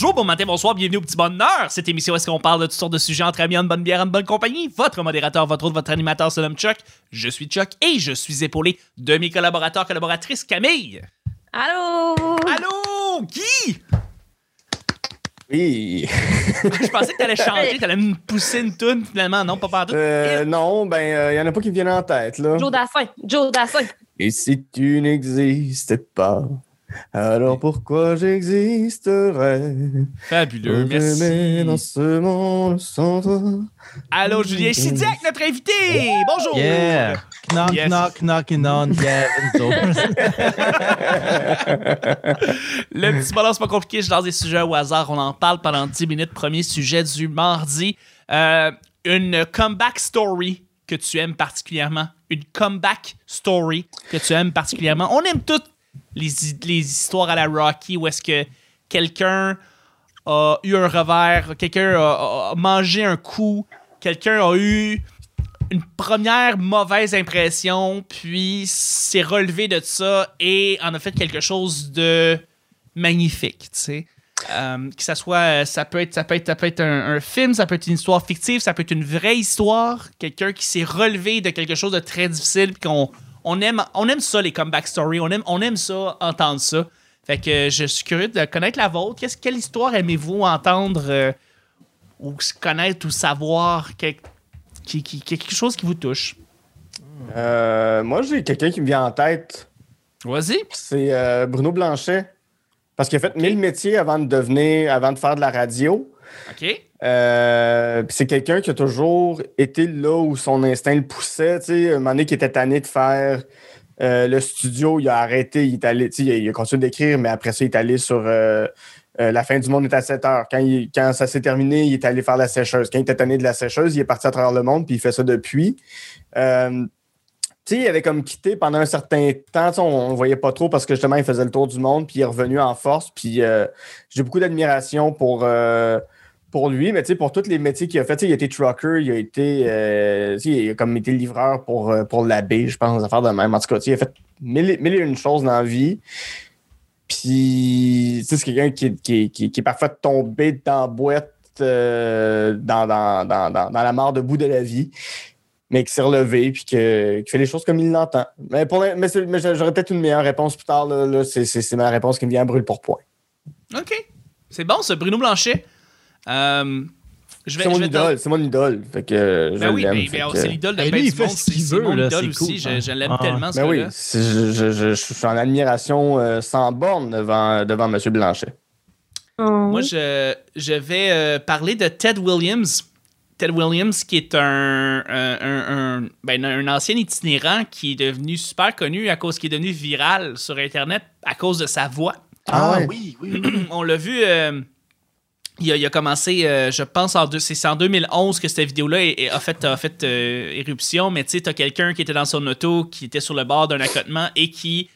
bonjour, bon matin, bonsoir, bienvenue au petit bonheur. Cette émission où est-ce qu'on parle de toutes sortes de sujets entre amis, en bonne bière, en bonne compagnie? Votre modérateur, votre autre, votre animateur se nomme Chuck. Je suis Chuck et je suis épaulé de mes collaborateurs, collaboratrices Camille. Allô? Allô? Guy? Oui. Je pensais que t'allais chanter, t'allais me pousser une toune, finalement. Non, pas partout. Euh, non, ben, il euh, y en a pas qui me viennent en tête, là. Joe Dassin. Joe Dassin. Et si tu n'existais pas, alors pourquoi j'existerais? Fabuleux, m'aimais dans merci. ce monde sans toi. Allô, Julien Sidiac, notre invité. Bonjour. Yeah! Knock, Yes. knock, knocking on Gavin's door. Le petit bonheur, c'est pas compliqué. Je lance des sujets au hasard. On en parle pendant 10 minutes. Premier sujet du mardi. Euh, une comeback story que tu aimes particulièrement. Une comeback story que tu aimes particulièrement. On aime toutes les, hi- les histoires à la Rocky où est-ce que quelqu'un a eu un revers, quelqu'un a mangé un coup, quelqu'un a eu une première mauvaise impression, puis s'est relevé de ça et en a fait quelque chose de magnifique, tu sais. Euh, que ça soit, ça peut être, ça peut être, ça peut être un, un film, ça peut être une histoire fictive, ça peut être une vraie histoire, quelqu'un qui s'est relevé de quelque chose de très difficile, puis qu'on on aime, on aime ça les comeback stories, on aime, on aime ça entendre ça. Fait que je suis curieux de connaître la vôtre. Qu'est-ce, quelle histoire aimez-vous entendre euh, ou connaître ou savoir quel- qui, qui- quelque chose qui vous touche? Euh, moi, j'ai quelqu'un qui me vient en tête. Vas-y. C'est euh, Bruno Blanchet. Parce qu'il a fait mille métiers avant de devenir, avant de faire de la radio. OK. Euh, c'est quelqu'un qui a toujours été là où son instinct le poussait. Tu un moment donné, qui était tanné de faire euh, le studio, il a arrêté, il est allé, il a, continué d'écrire, mais après ça, il est allé sur euh, La fin du monde est à 7 heures. Quand, quand ça s'est terminé, il est allé faire la sécheuse. Quand il était tanné de la sécheuse, il est parti à travers le monde, puis il fait ça depuis. Il avait comme quitté pendant un certain temps. On ne voyait pas trop parce que justement, il faisait le tour du monde, puis il est revenu en force. Puis j'ai beaucoup d'admiration pour, pour lui, mais pour tous les métiers qu'il a fait. Il a été trucker, il a été, euh, il a comme été livreur pour, euh, pour l'abbé, je pense, des affaires de même. En tout cas, il a fait mille, et une choses dans la vie. Puis, c'est quelqu'un qui, qui, qui, qui est parfois tombé dans la boîte, euh, dans, dans, dans, dans, la mort debout de la vie mais qui s'est relevé puis que- qui fait les choses comme il l'entend. Mais, mais, mais j'aurais peut-être une meilleure réponse plus tard. Là, c'est, ma réponse qui me vient à brûle pour point. OK. C'est bon, ça, Bruno Blanchet. Euh, C'est mon idole, c'est mon idole. Fait que je Ben oui, c'est l'idole de Ben, lui, il du fait monde. ce qu'il C'est c'est veut, mon là, idole aussi. cool, je, je l'aime Ah. tellement, ce Ben oui, je, je- je- je suis en admiration euh, sans borne devant, devant M. Blanchet. Moi, je, je vais euh, parler de Ted Williams. Ted Williams, qui est un, un, un- un- ben, un ancien itinérant qui est devenu super connu à cause qu'il est devenu viral sur Internet à cause de sa voix. Ah Ah oui, oui, oui. On l'a vu, euh, il, a, il a commencé, euh, je pense, en c'est en 2011 que cette vidéo-là a fait, a fait euh, éruption, mais tu sais, t'as quelqu'un qui était dans son auto, qui était sur le bord d'un accotement et qui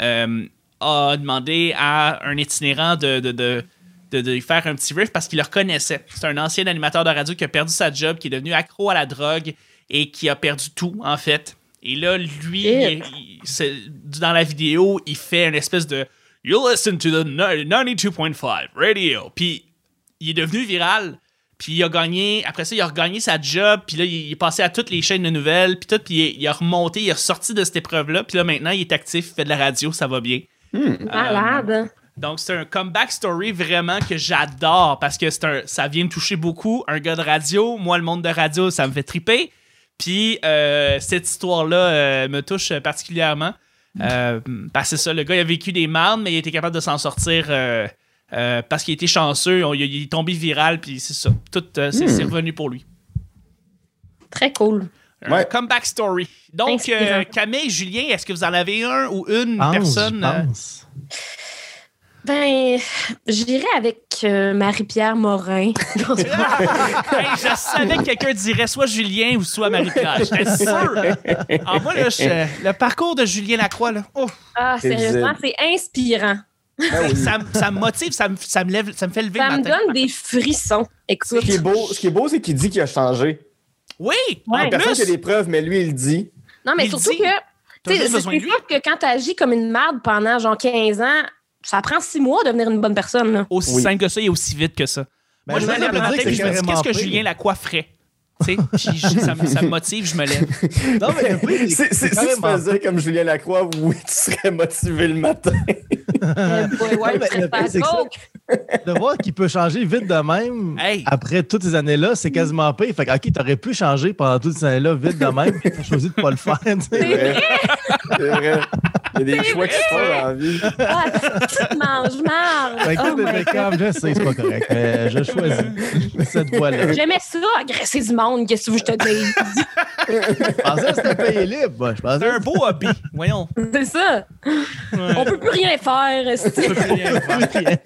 euh, a demandé à un itinérant de, de, de, de- de lui faire un petit riff parce qu'il le reconnaissait. C'est un ancien animateur de radio qui a perdu sa job, qui est devenu accro à la drogue et qui a perdu tout, en fait. Et là, lui, il- il- dans la vidéo, il fait une espèce de You listen to the 92.5 radio. Puis il est devenu viral. Puis il a gagné, après ça, il a regagné sa job. Puis là, il est passé à toutes les chaînes de nouvelles. Puis tout, puis il, est- il a remonté, il est ressorti de cette épreuve-là. Puis là, maintenant, il est actif, il fait de la radio, ça va bien. Malade. Donc, c'est un comeback story vraiment que j'adore parce que c'est un, ça vient me toucher beaucoup. Un gars de radio, moi, le monde de radio, ça me fait triper. Puis, euh, cette histoire-là euh, me touche particulièrement. Euh, parce que c'est ça, le gars, il a vécu des marnes, mais il était capable de s'en sortir euh, parce qu'il était chanceux. On- il, il est tombé viral, puis c'est ça. Tout, euh, c'est, c'est revenu pour lui. Très cool. Un Ouais. comeback story. Donc, euh, Camille, Julien, est-ce que vous en avez un ou une Pense, personne? je euh, pense. Ben, j'irai avec euh, Marie-Pierre Morin. Hey, je savais que quelqu'un dirait soit Julien ou soit Marie-Pierre. J'étais sûr. En moi, là, je- le parcours de Julien Lacroix, là, oh, ah, sérieusement, c'est inspirant. Ça, me- ça me motive, ça me, ça me lève, ça me fait lever Ça le me matin. donne des frissons. Écoute. Ce qui est beau, ce qui est beau, c'est qu'il dit qu'il a changé. Oui, Ouais. en Personne qui a plus. des preuves, mais lui, il le dit. Non, mais Il surtout dit, que. C'est besoin de c'est lui. sûr que quand tu agis comme une marde pendant genre 15 ans, ça prend six mois de devenir une bonne personne. là. Aussi Oui. simple que ça et aussi vite que ça. Ben, Moi, je me ça, lève ça le matin et je me dis qu'est-ce que. Julien Lacroix ferait? Tu sais, ça, me- ça me motive, je me lève. Non, mais oui, C'est- c'est- Si tu faisais comme Julien Lacroix, oui, tu serais motivé le matin. Euh, ouais, ouais, mais le pire, c'est que ça- coke. De voir qu'il peut changer vite de même Hey. après toutes ces années-là, c'est quasiment pire. Fait que, OK, t'aurais pu changer pendant toutes ces années-là vite de même, puis t'as choisi de pas le faire. tu sais. C'est vrai. C'est vrai. Il y a des choix qui se font dans la vie. Ah, tu manges marre. Fait que Oh comme, je sais, c'est pas correct, mais je choisis cette voie-là. J'aimais ça, agresser du monde, qu'est-ce que je te dis? Je pensais que c'était payé libre. moi. Je pensais C'est un beau hobby. Voyons. C'est ça. On peut plus rien faire. Ça peut rien faire.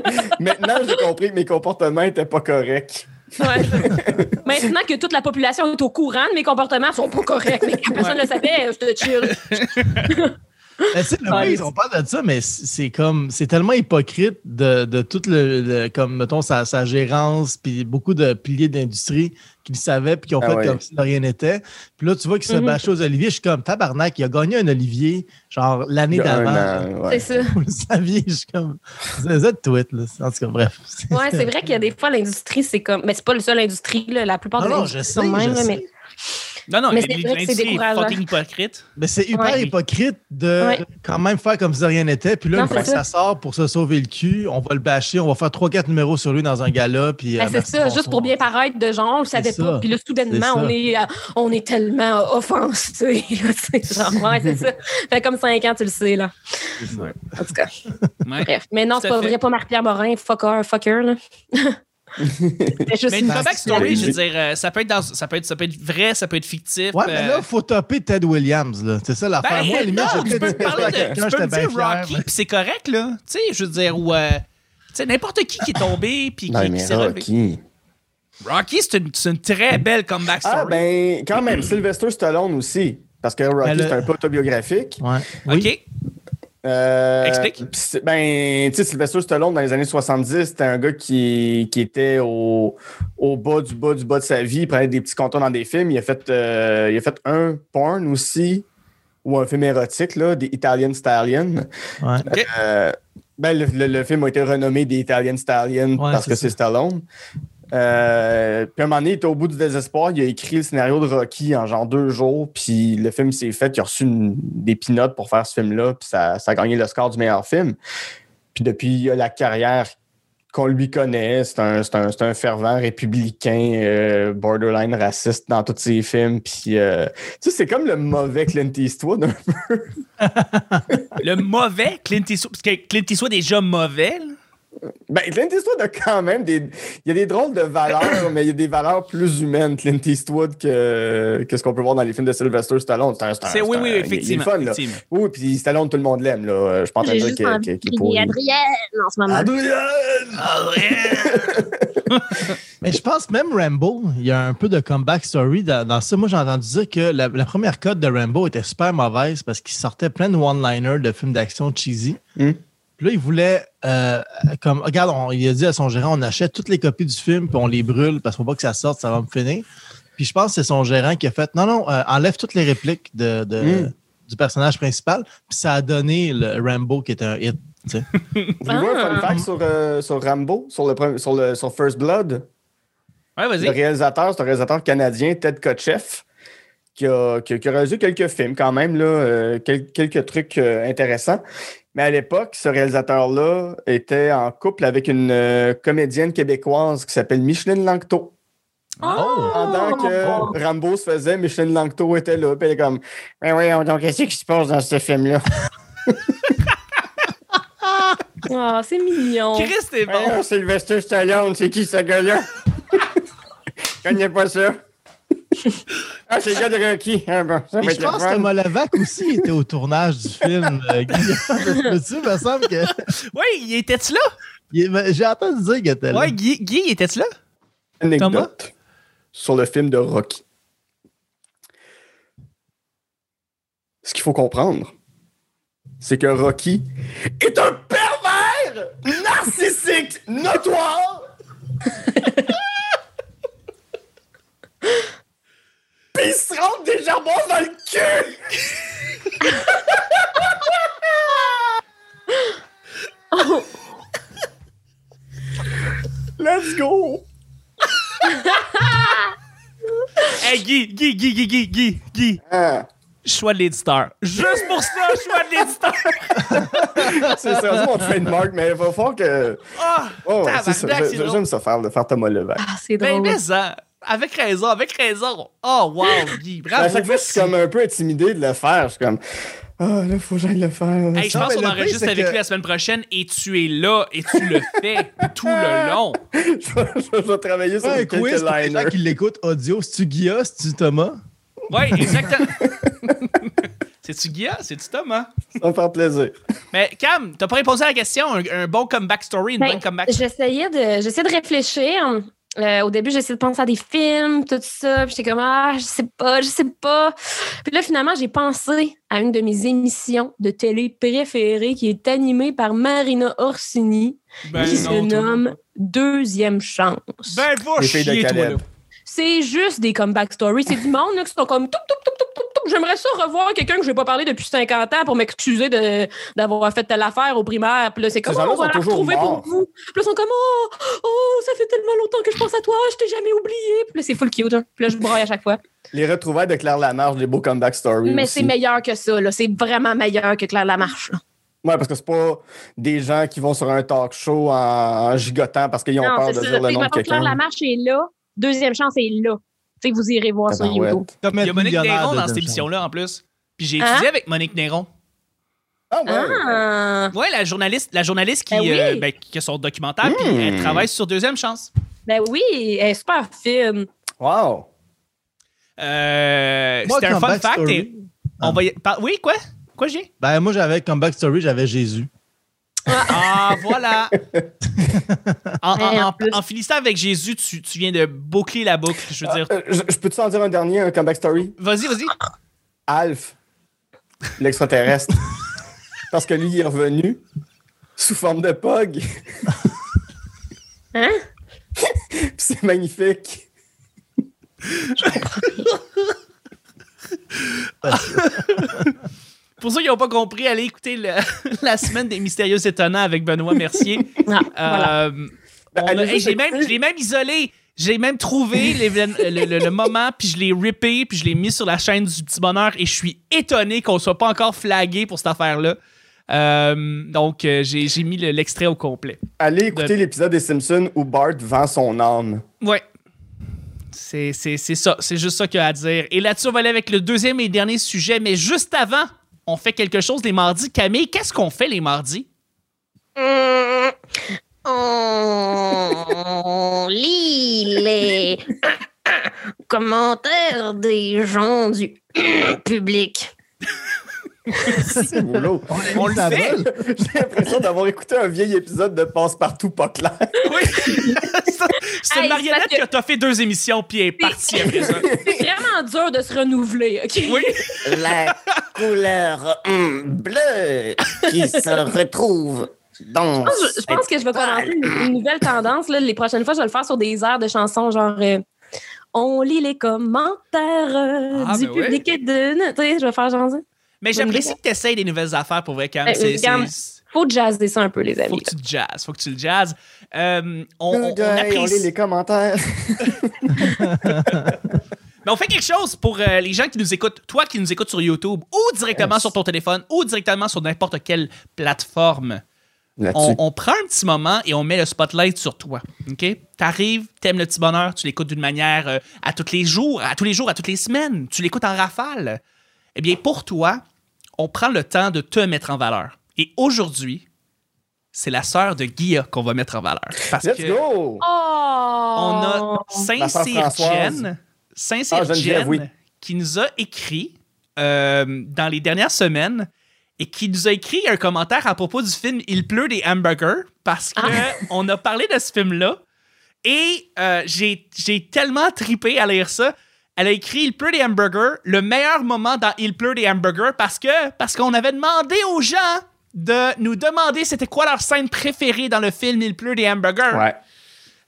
Maintenant, j'ai compris que mes comportements n'étaient pas corrects. Ouais. Maintenant que toute la population est au courant de mes comportements, sont pas corrects, mais que personne ne le savait, je te chill. C'est le Ouais. pire, on parle de ça, mais c'est c'est comme c'est tellement hypocrite de, de tout le, le- comme mettons sa, sa gérance puis beaucoup de piliers d'industrie qui le savaient puis qui ont Ah fait ouais. comme si de rien n'était. Puis là tu vois qu'il se Mhm. bâchait aux oliviers, je suis comme tabarnak, il a gagné un olivier genre l'année Il y a un d'avant. an, ouais. C'est ça. Vous le saviez, je suis comme c'est un tweet là. En tout cas bref. Ouais, c'est vrai qu'il y a des fois, l'industrie, c'est comme. Mais c'est pas le seul industrie, là. La plupart Non, des non, je sont sais, de même, je là, sais. Non, non, Mais c'est fucking hypocrite. Mais c'est hyper Ouais. hypocrite de Ouais. quand même faire comme si de rien n'était. Puis là, Non, une fois que ça sort pour se sauver le cul, on va le bâcher, on va faire 3-4 numéros sur lui dans un gala. Puis, Ben, euh, c'est ça, juste pour bien paraître de genre, on le savait C'est pas. ça. Puis là, soudainement, on ça. est, euh, on est tellement offensé. C'est genre, ouais, c'est ça. Fait comme 5 ans, tu le sais, là. En tout cas, Ouais. bref. Mais non, c'est pas vrai, pas Marc-Pierre Morin, fucker, fucker, là. Mais une comeback story, je veux dire, euh, ça peut, être dans- ça, peut être, ça peut être vrai, ça peut être fictif. Ouais, mais euh, là, il faut topper Ted Williams. là. C'est ça l'affaire. Ben, Moi, à la limite, non, tu peux parler de, tu peux me dire fier, Rocky, mais- puis c'est correct, là. Tu sais, je veux dire, ou... euh, tu sais, n'importe qui qui est tombé, puis qui, s'est relevé. Rocky. Rocky, c'est une, très belle comeback story. Ah, ben, quand même, Sylvester Stallone aussi. Parce que Rocky, Ben, le- c'est un peu autobiographique. Ouais. Oui. OK. Euh, Explique. Ben, tu sais, Sylvester Stallone, dans les années 70, c'était un gars qui, qui était au, au bas du bas du bas de sa vie. Il prenait des petits compteurs dans des films. Il a fait, euh, il a fait un porn aussi, ou un film érotique, là, des Italian Stallion. Ouais. Euh, ben, le, le- le film a été renommé des Italian Stallion Ouais, parce que c'est Stallone. Euh, puis un moment donné, il était au bout du désespoir. Il a écrit le scénario de Rocky en genre deux jours. Puis le film s'est fait. Il a reçu des pinottes pour faire ce film-là. Puis ça, ça a gagné le score du meilleur film. Puis depuis, il a la carrière qu'on lui connaît. C'est un, un- un fervent républicain, euh, borderline raciste dans tous ses films. Puis, euh, tu sais, c'est comme le mauvais Clint Eastwood. un Le mauvais Clint Eastwood, parce que Clint Eastwood est déjà mauvais, là. Ben, Clint Eastwood a quand même des. Il y a des drôles de valeurs, mais il y a des valeurs plus humaines, Clint Eastwood, que, que ce qu'on peut voir dans les films de Sylvester Stallone. C'est oui, c'est oui, il- est effectivement. fun, là. Oui, puis Stallone, tout le monde l'aime, là. Je en train de J'ai dire qu'il est pourri. Adrienne en ce moment. Adrien! Mais je pense même Rambo, il y a un peu de comeback story dans, dans ça. Moi, j'ai entendu dire que la, la première cote de Rambo était super mauvaise parce qu'il sortait plein de one-liners de films d'action cheesy. Hmm. Puis là, il voulait, euh, comme, regarde, on- il a dit à son gérant, on achète toutes les copies du film puis on les brûle parce qu'il faut pas que ça sorte, ça va me finir. Puis je pense que c'est son gérant qui a fait, non, non, euh, enlève toutes les répliques de, de- Hmm. du personnage principal. Puis ça a donné le Rambo qui était un hit. tu sais. Vous voulez un fun Ah. fact sur, euh, sur Rambo, sur, le, sur, le, sur First Blood? Ouais, Le vas-y. réalisateur, c'est un réalisateur canadien, Ted Kotcheff, qui a, qui a- qui a réalisé quelques films quand même, là, euh, quel- quelques trucs euh, intéressants. Mais à l'époque, ce réalisateur-là était en couple avec une euh, comédienne québécoise qui s'appelle Micheline Langto. Oh! Pendant que Rambo se faisait, Micheline Langto était là. Puis elle est comme, ben oui, donc qu'est-ce qui se passe dans ce film-là? Ah, c'est mignon. Chris, t'es bon. Sylvester Stallone, c'est qui ce gars-là? Je connais pas ça. Ah, c'est le gars de Rocky. Ah, bon, ça je pense fun. que Molavac aussi était au tournage du film. euh, Guillaume. Tu me semble que. Oui, il était-tu là? J'ai entendu dire qu'il était là. Ouais, Guy, Guy était-tu là? anecdote sur le film de Rocky. Ce qu'il faut comprendre, c'est que Rocky est un pervers narcissique notoire. Il se rentre des jambons dans le cul! Let's go! hey Guy, Guy, Guy, Guy, Guy, Guy, Guy. Ah. Choix de l'éditeur. Juste pour ça, choix de l'éditeur. c'est sérieusement mon trademark, mais il va falloir que. Ah, oh, c'est ça. J'aime ça faire, de faire Thomas Levac. Ah, c'est ben, drôle. Mais, mais avec raison, avec raison. Oh, wow, Guy, bravo. à chaque fois, je suis comme un peu intimidé de le faire. Je suis comme, ah, là, faut que j'aille le faire. Hey, je pense qu'on enregistre avec que- lui la semaine prochaine et tu es là et tu le fais tout le long. je, vais, je vais travailler sur Ouais, un quiz pour les gens qui l'écoutent audio. C'est-tu Guilla? C'est-tu Thomas? Oui, exactement. C'est-tu Guilla? C'est-tu Thomas? Ça va me faire plaisir. Mais Cam, t'as pas répondu à la question. Un, un bon comeback story, une Ben, bonne comeback J'essayais de, j'essayais de réfléchir. Euh, au début, j'essayais de penser à des films, tout ça. Puis j'étais comme, ah, je sais pas, je sais pas. Puis là, finalement, j'ai pensé à une de mes émissions de télé préférées qui est animée par Marina Orsini, Ben qui se toi. nomme Deuxième Chance. Ben, va chier, toi, là. C'est juste des comeback stories. C'est du monde là, qui sont comme, toup, toup, toup. J'aimerais ça revoir quelqu'un que je n'ai pas parlé depuis 50 ans pour m'excuser d'avoir fait telle affaire au primaire. Puis là, c'est comme, oh, on va la retrouver pour vous. Puis là, ils sont comme, oh, oh, ça fait tellement longtemps que je pense à toi, je t'ai jamais oublié. Puis là, c'est full cute. hein. Puis là, je braille à chaque fois. Les retrouvailles de Claire Lamarche, des beaux comeback stories. Mais c'est meilleur que ça. là. C'est vraiment meilleur que Claire Lamarche. là. Ouais, parce que c'est pas des gens qui vont sur un talk show en, en gigotant parce qu'ils ont Non, peur de ça. dire le nom de mettons, Claire quelqu'un. Lamarche est là. Deuxième chance est là. Tu sais, vous irez voir sur. YouTube. Comme Il y a Monique Néron dans cette émission-là, en plus. Puis j'ai Hein? étudié avec Monique Néron. Ah ouais. Ah! Ouais, la journaliste, la journaliste qui, Ben oui. euh, ben, qui a son documentaire, puis Hmm. elle travaille sur Deuxième Chance. Ben oui, elle est super fine. Wow. Euh, C'était un fun fact. et on va y- par- Oui, quoi? Quoi, j'ai? Ben, moi, j'avais Comeback Story, j'avais Jésus. Ah, voilà! en, finissant avec Jésus, tu, tu viens de boucler la boucle. Je veux dire, Euh, je, je peux-tu en dire un dernier, un comeback story? vas-y, vas-y. Alf, l'extraterrestre. parce que lui, il est revenu sous forme de pog. Hein? Puis c'est magnifique. Pour ceux qui n'ont pas compris, allez écouter le- la semaine des Mystérieux Étonnants avec Benoît Mercier. Ah, voilà. Euh, Ben, hey, juste j'ai même, écouter? je l'ai même isolé. J'ai même trouvé le, le- le moment, puis je l'ai rippé, puis je l'ai mis sur la chaîne du Petit Bonheur, et je suis étonné qu'on soit pas encore flagué pour cette affaire-là. Euh, donc, euh, j'ai j'ai mis le- l'extrait au complet. Allez écouter l'épisode des Simpsons où Bart vend son âme. Ouais. C'est c'est- c'est ça. C'est juste ça qu'il y a à dire. Et là-dessus, on va aller avec le deuxième et dernier sujet. Mais juste avant, on fait quelque chose les mardis? Camille, qu'est-ce qu'on fait les mardis? Hum, On lit les commentaires des gens du public. C'est boulot. On le fait. J'ai l'impression d'avoir écouté un vieil épisode de Passe-Partout pas clair. Oui. C'est- une Hey, marionnette que- qui a toffé deux émissions puis est partie après ça. C'est vraiment dur de se renouveler, OK? Oui. la couleur hum, bleue qui se retrouve dans. Je pense, je pense que je vais commencer une, une nouvelle tendance. Là. Les prochaines fois, je vais le faire sur des airs de chansons genre euh, On lit les commentaires euh, Ah, du ben ouais. public et de. Tu sais, je vais faire genre ça. Mais j'apprécie que tu essayes des nouvelles affaires pour vrai, Cam. Euh, c'est- Faut jazzer ça un peu, les Faut amis. que tu le jazzes. Faut que tu le jazzes. Euh, on, on- on day, on apprécie- lit les commentaires. Mais on fait quelque chose pour euh, les gens qui nous écoutent, toi qui nous écoutes sur YouTube ou directement Yes. sur ton téléphone ou directement sur n'importe quelle plateforme. On, on prend un petit moment et on met le spotlight sur toi. OK? T'arrives, t'aimes le petit bonheur, tu l'écoutes d'une manière euh, à tous les jours, à tous les jours, à toutes les semaines. Tu l'écoutes en rafale. Eh bien, pour toi, on prend le temps de te mettre en valeur. Et aujourd'hui, c'est la sœur de Guilla qu'on va mettre en valeur. Parce Let's que go! Oh! on a Françoise. Jen, Sincère Ah, oui. qui nous a écrit euh, dans les dernières semaines et qui nous a écrit un commentaire à propos du film Il pleut des hamburgers parce que Ah. on a parlé de ce film-là et euh, j'ai j'ai tellement tripé à lire ça. Elle a écrit Il pleut des hamburgers, le meilleur moment dans Il pleut des hamburgers parce que parce qu'on avait demandé aux gens de nous demander c'était quoi leur scène préférée dans le film Il pleut des hamburgers. Ouais.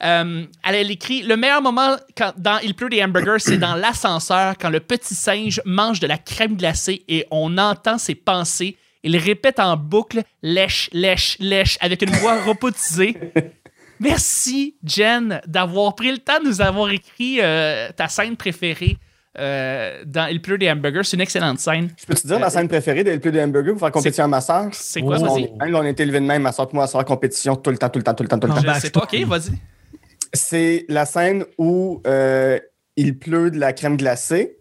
Euh, elle écrit Le meilleur moment quand, dans Il pleut des hamburgers, c'est dans l'ascenseur quand le petit singe mange de la crème glacée et on entend ses pensées. Il répète en boucle lèche, lèche, lèche avec une voix robotisée. Merci, Jen, d'avoir pris le temps de nous avoir écrit euh, ta scène préférée euh, dans Il pleut des hamburgers. C'est une excellente scène. Je peux te dire ma scène préférée de LP de Hamburger pour faire compétition à ma soeur? C'est quoi, Oh. vas-y? On, on a été élevé de même, ma soeur et moi, à faire compétition tout le temps, tout le temps, tout le temps, tout le temps. Je sais pas, ok, vas-y. C'est la scène où euh, il pleut de la crème glacée.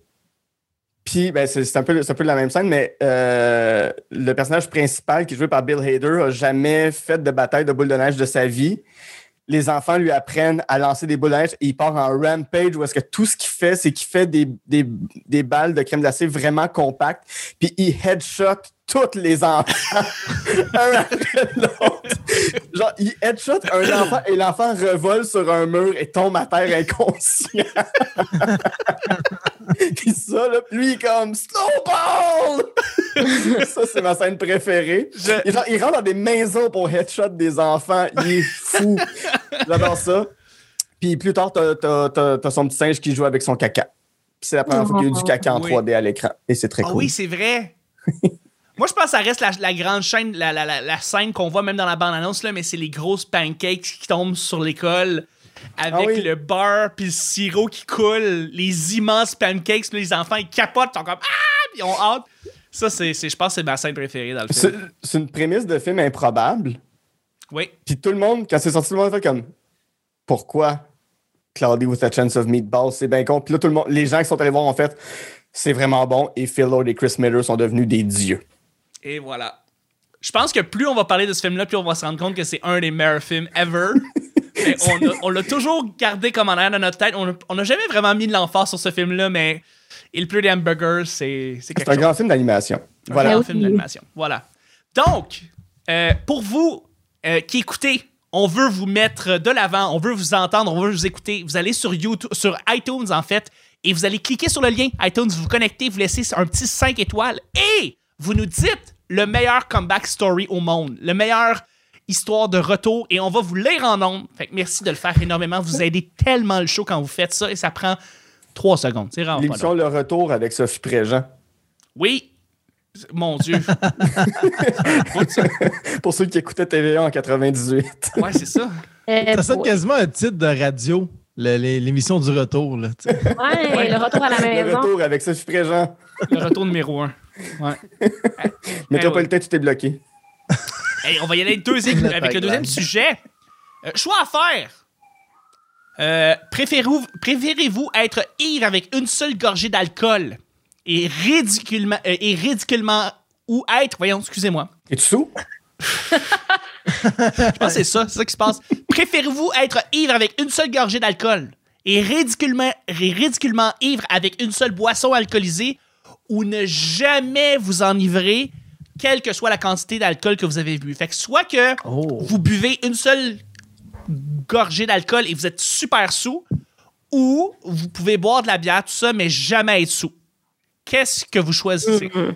Puis, ben, c'est un, peu- un peu la même scène, mais euh, le personnage principal qui est joué par Bill Hader a jamais fait de bataille de boules de neige de sa vie. Les enfants lui apprennent à lancer des boules de neige et il part en rampage où est-ce que tout ce qu'il fait, c'est qu'il fait des, des, des balles de crème glacée vraiment compactes, puis il headshot tous les enfants, un après l'autre. Genre, il headshot un enfant et l'enfant revole sur un mur et tombe à terre inconscient. Puis ça, là, lui, il est comme Snowball! ça, c'est ma scène préférée. Je- Il, genre, il rentre dans des maisons pour headshot des enfants. Il est fou. J'adore ça. Puis plus tard, t'as, t'as- t'as- t'as son petit singe qui joue avec son caca. Puis c'est la première fois qu'il y a eu du caca en Oui. 3D à l'écran. Et c'est très Ah cool. oui, c'est vrai. Moi, je pense que ça reste la, la grande chaîne, la, la- la- la scène qu'on voit même dans la bande-annonce, mais c'est les grosses pancakes qui tombent sur l'école avec Ah oui. le beurre puis le sirop qui coule, les immenses pancakes, puis les enfants, ils capotent, ils sont comme Ah! Puis ils ont hâte. Ça, c'est, je pense que c'est ma scène préférée dans le film. c'est une prémisse de film improbable. Oui. Puis tout le monde, quand c'est sorti, tout le monde a fait comme Pourquoi Cloudy with a Chance of Meatballs C'est bien con. Puis là, tout le monde, les gens qui sont allés voir ont fait C'est vraiment bon. Et Phil Lord et Chris Miller sont devenus des dieux. Et voilà. Je pense que plus on va parler de ce film-là, plus on va se rendre compte que c'est un des meilleurs films ever. Mais on l'a toujours gardé comme en arrière de notre tête. On n'a jamais vraiment mis de l'emphase sur ce film-là, mais Il pleut des hamburgers, c'est quelque C'est un chose. grand film d'animation. Un Voilà. grand oui. film d'animation. Voilà. Donc, euh, pour vous euh, qui écoutez, on veut vous mettre de l'avant, on veut vous entendre, on veut vous écouter. Vous allez sur YouTube, sur iTunes en fait, et vous allez cliquer sur le lien iTunes, vous vous connectez, vous laissez un petit 5 étoiles et vous nous dites le meilleur comeback story au monde, le meilleur histoire de retour et on va vous lire en nombre. Fait que merci de le faire énormément. Vous aidez tellement le show quand vous faites ça et ça prend 3 secondes. C'est. L'émission Le Retour avec Sophie Préjean. Oui. Mon Dieu. Pour ceux qui écoutaient TVA en 98. Ouais, c'est ça. Euh, Ça sonne quasiment un titre de radio, le- l'émission du retour. Là, ouais, le retour à la Le maison. Retour avec Sophie Préjean. Le retour numéro un. Ouais. Métropolitain, tout est bloqué. Hey, on va y aller avec, deuxième- avec le deuxième sujet. Euh, choix à faire. Euh, préférez-vous, préférez-vous être ivre avec une seule gorgée d'alcool et ridiculement, euh, et ridiculement ou être, voyons, excusez-moi, Es-tu sous? je pense que c'est ça, c'est ça qui se passe. Préférez-vous être ivre avec une seule gorgée d'alcool et ridiculement, et ridiculement ivre avec une seule boisson alcoolisée ou ne jamais vous enivrer, quelle que soit la quantité d'alcool que vous avez bu. Fait que soit que Oh. vous buvez une seule gorgée d'alcool et vous êtes super sous, ou vous pouvez boire de la bière, tout ça, mais jamais être sous. Qu'est-ce que vous choisissez? Mhm.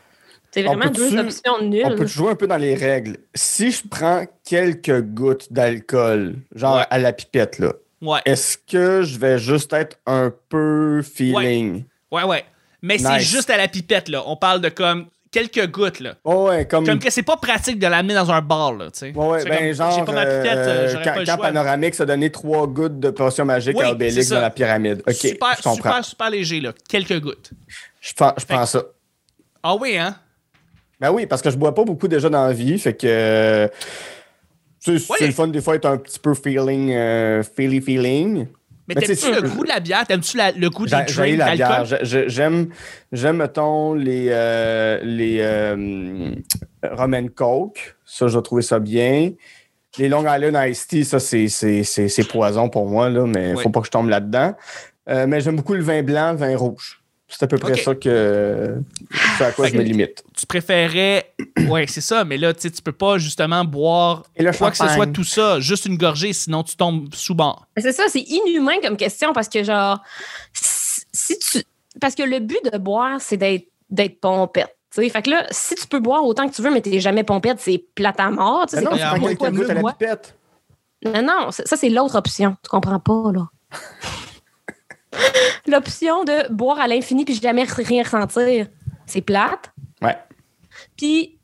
C'est vraiment deux options On peut nulles. jouer un peu dans les règles? Si je prends quelques gouttes d'alcool, genre Ouais. à la pipette, là, Ouais, est-ce que je vais juste être un peu feeling? ouais, ouais. Mais c'est juste à la pipette, là. On parle de comme quelques gouttes, là. Oh, ouais, comme. Comme que c'est pas pratique de l'amener dans un bar, là, tu sais. Ouais, ouais, ben comme, genre, pas ma pipette, euh, euh, quand, pas le quand. Panoramique s'est donné trois gouttes de potion magique Oui, à Obélix dans la pyramide. OK, super, je comprends. super, super léger, là. Quelques gouttes. Je prends, je prends ça. Ah oui, hein? Ben oui, parce que je bois pas beaucoup déjà dans la vie, fait que... euh, C'est c'est Ouais. le fun des fois être un petit peu feeling, euh, feely feeling. Mais Mais t'aimes-tu tu sais, le goût de la bière? T'aimes-tu le goût des drinks la bière. J'aime, j'aime, mettons, les, euh, les euh, rum and coke. Ça, j'ai trouvé ça bien. Les Long Island Iced Tea, ça, c'est, poison pour moi, là, mais Oui. faut pas que je tombe là-dedans. Euh, mais j'aime beaucoup le vin blanc, le vin rouge. C'est à peu près ça que, à quoi Fait je me limite. Tu préférais... Ouais, c'est ça, mais là, tu sais, tu peux pas justement boire Et le quoi que ce soit tout ça, juste une gorgée, sinon tu tombes sous bord. C'est ça, c'est inhumain comme question parce que, genre, si tu. Parce que le but de boire, c'est d'être d'être pompette. tu sais. Fait que là, si tu peux boire autant que tu veux, mais t'es jamais pompette, c'est plate à mort. tu sais, Mais C'est non, tu prends à la pipette. Non, non, ça, ça, c'est l'autre option. Tu comprends pas, là. L'option de boire à l'infini puis jamais rien ressentir, c'est plate. Ouais. Puis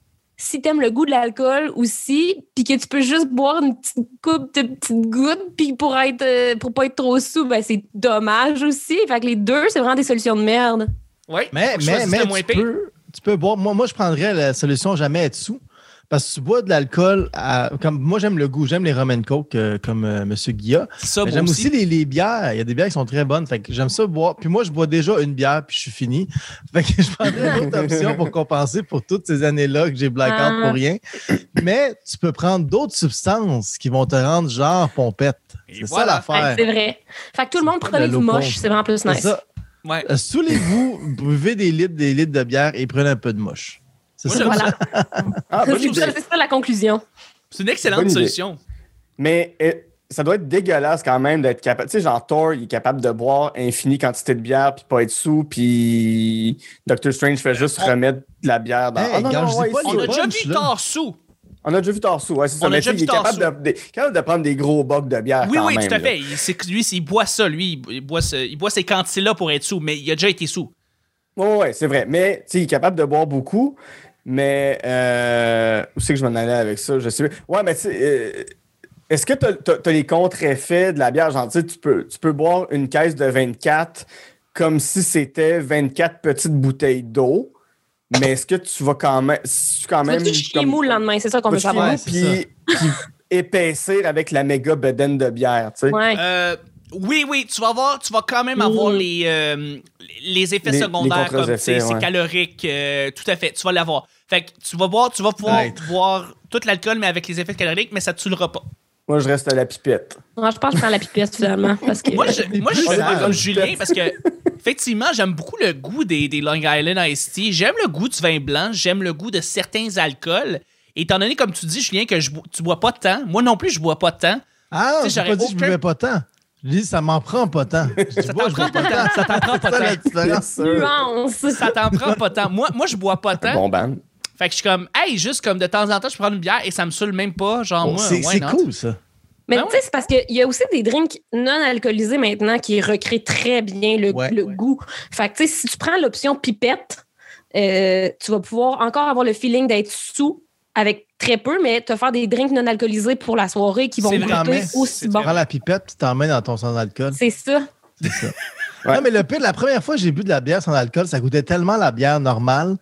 si t'aimes le goût de l'alcool aussi, puis que tu peux juste boire une petite coupe de petites gouttes, puis pour être euh, pour pas être trop sous, ben c'est dommage aussi. Fait que les deux, c'est vraiment des solutions de merde. Ouais. Mais, mais, mais tu, peux, tu peux boire. Moi, moi, je prendrais la solution jamais être sous. Parce que tu bois de l'alcool, à- comme moi j'aime le goût, j'aime les rum and coke euh, comme euh, M. Guilla. Ça, Mais moi j'aime aussi. aussi les, les bières. Il y a des bières qui sont très bonnes. Fait que j'aime ça boire. Puis moi, je bois déjà une bière, puis je suis fini. Fait que je prendrais une autre option pour compenser pour toutes ces années-là que j'ai blackout Ah. pour rien. Mais tu peux prendre d'autres substances qui vont te rendre genre pompette. Et C'est voilà. ça l'affaire. Ouais, c'est vrai. Fait que tout le monde de du moche, c'est vraiment plus C'est nice. ça. Ouais. Euh, Saoulez-vous, buvez des litres, des litres de bière et prenez un peu de moche. C'est Moi, ça. j'aime Voilà. Ah, c'est ça, la conclusion. C'est une excellente Bonne idée. solution. Mais euh, ça doit être dégueulasse quand même d'être capable. Tu sais, genre Thor, il est capable de boire infinie quantité de bière puis pas être sous, puis Doctor Strange fait juste on- remettre de la bière dans. Hey, Ah, non, non, dis ouais, pas On a déjà vu. Thor sous. on a déjà vu Tarsou, ouais, c'est ça. On a Mais il est capable de, de- capable de prendre des gros bocs de bière. Oui, quand oui, même, tout à fait. Il, lui, il boit ça, lui. Il boit, ce- il boit ces quantités-là pour être sous, mais il a déjà été sous. Ouais, ouais, c'est vrai. Mais tu sais, il est capable de boire beaucoup. Mais euh, où c'est que je m'en allais avec ça? Je sais. Ouais, mais tu sais, euh, est-ce que tu as, les contre-effets de la bière? Genre, tu sais, tu peux, tu peux boire une caisse de 24 comme si c'était 24 petites bouteilles d'eau. Mais est-ce que tu vas quand même. Tu quand même. comme- mou le lendemain? C'est ça qu'on veut savoir. puis épaissir avec la méga bedaine de bière, tu sais? Ouais. Euh, oui, oui, tu vas avoir, tu vas quand même avoir Mm. les, euh, les effets Les- secondaires les comme tu sais, contre-effets, c'est ouais. calorique, euh, tout à fait, tu vas l'avoir. Fait que tu vas boire, tu vas pouvoir Peut-être. boire tout l'alcool mais avec les effets caloriques, mais ça te tuera pas. Moi, je reste à la pipette. Non, je pense que je prends la pipette finalement. Parce que... Moi, je, moi, je suis pas comme Julien parce que, effectivement, j'aime beaucoup le goût des, des Long Island Iced Tea. J'aime le goût du vin blanc. J'aime le goût de certains alcools. Étant donné, comme tu dis, Julien, que je, tu bois pas de temps, moi non plus, je bois pas de temps. Ah, j'ai pas dit que je buvais pas tant. Je dis ça m'en prend pas tant. Je dis Ça t'en je prend bois pas tant. Ça t'en prend pas tant. Ça t'en prend pas tant. Moi, moi je bois pas tant. Bon ban. Fait que je suis comme, hey, juste comme de temps en temps, je prends une bière et ça me saoule même pas. Genre, Oh, moi, c'est cool, ça. Mais Ben tu sais, c'est parce qu'il y a aussi des drinks non alcoolisés maintenant qui recréent très bien le, Ouais. le goût. Fait que tu sais, si tu prends l'option pipette, euh, tu vas pouvoir encore avoir le feeling d'être sous avec très peu, mais te faire des drinks non alcoolisés pour la soirée qui vont C'est goûter aussi c'est bon. Prends la pipette, tu t'en mets dans ton sans alcool. C'est ça. C'est ça. Ouais. Non, mais le pire, la première fois que j'ai bu de la bière sans alcool, ça goûtait tellement la bière normale,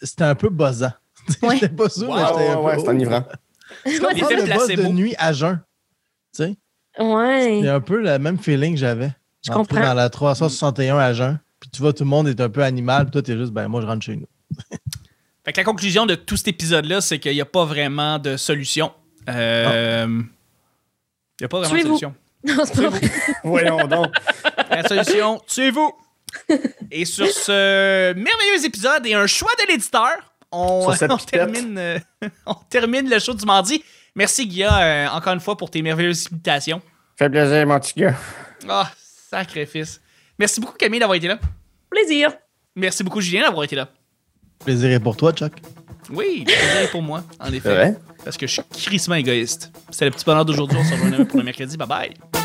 c'était un peu buzzant. Ouais. J'étais pas sûr, Ouais, mais j'étais ouais, un ouais, peu. c'est enivrant. L'effet Prendre le de nuit à jeun. Tu sais, Ouais. c'est un peu le même feeling que j'avais. Je comprends. Dans la 361 à jeun. Puis tu vois, tout le monde est un peu animal, puis toi, t'es juste, ben moi, je rentre chez nous. Fait que la conclusion de tout cet épisode-là, c'est qu'il n'y a pas vraiment de solution. Euh, Il n'y a pas vraiment de solution. Non, c'est pas vrai. Voyons donc. La solution, tuez-vous! Et sur ce merveilleux épisode et un choix de l'éditeur, on, termine, euh, on termine le show du mardi. Merci, Guilla, euh, encore une fois, pour tes merveilleuses imitations. Fait plaisir, mon petit gars. Ah, sacrifice. Merci beaucoup, Camille, d'avoir été là. Plaisir. Merci beaucoup, Julien, d'avoir été là. Plaisir est pour toi, Chuck. Oui, le plaisir est pour moi, en effet. C'est? Parce que je suis crissement égoïste. C'était le petit bonheur d'aujourd'hui. On se rejoint pour le mercredi. Bye bye.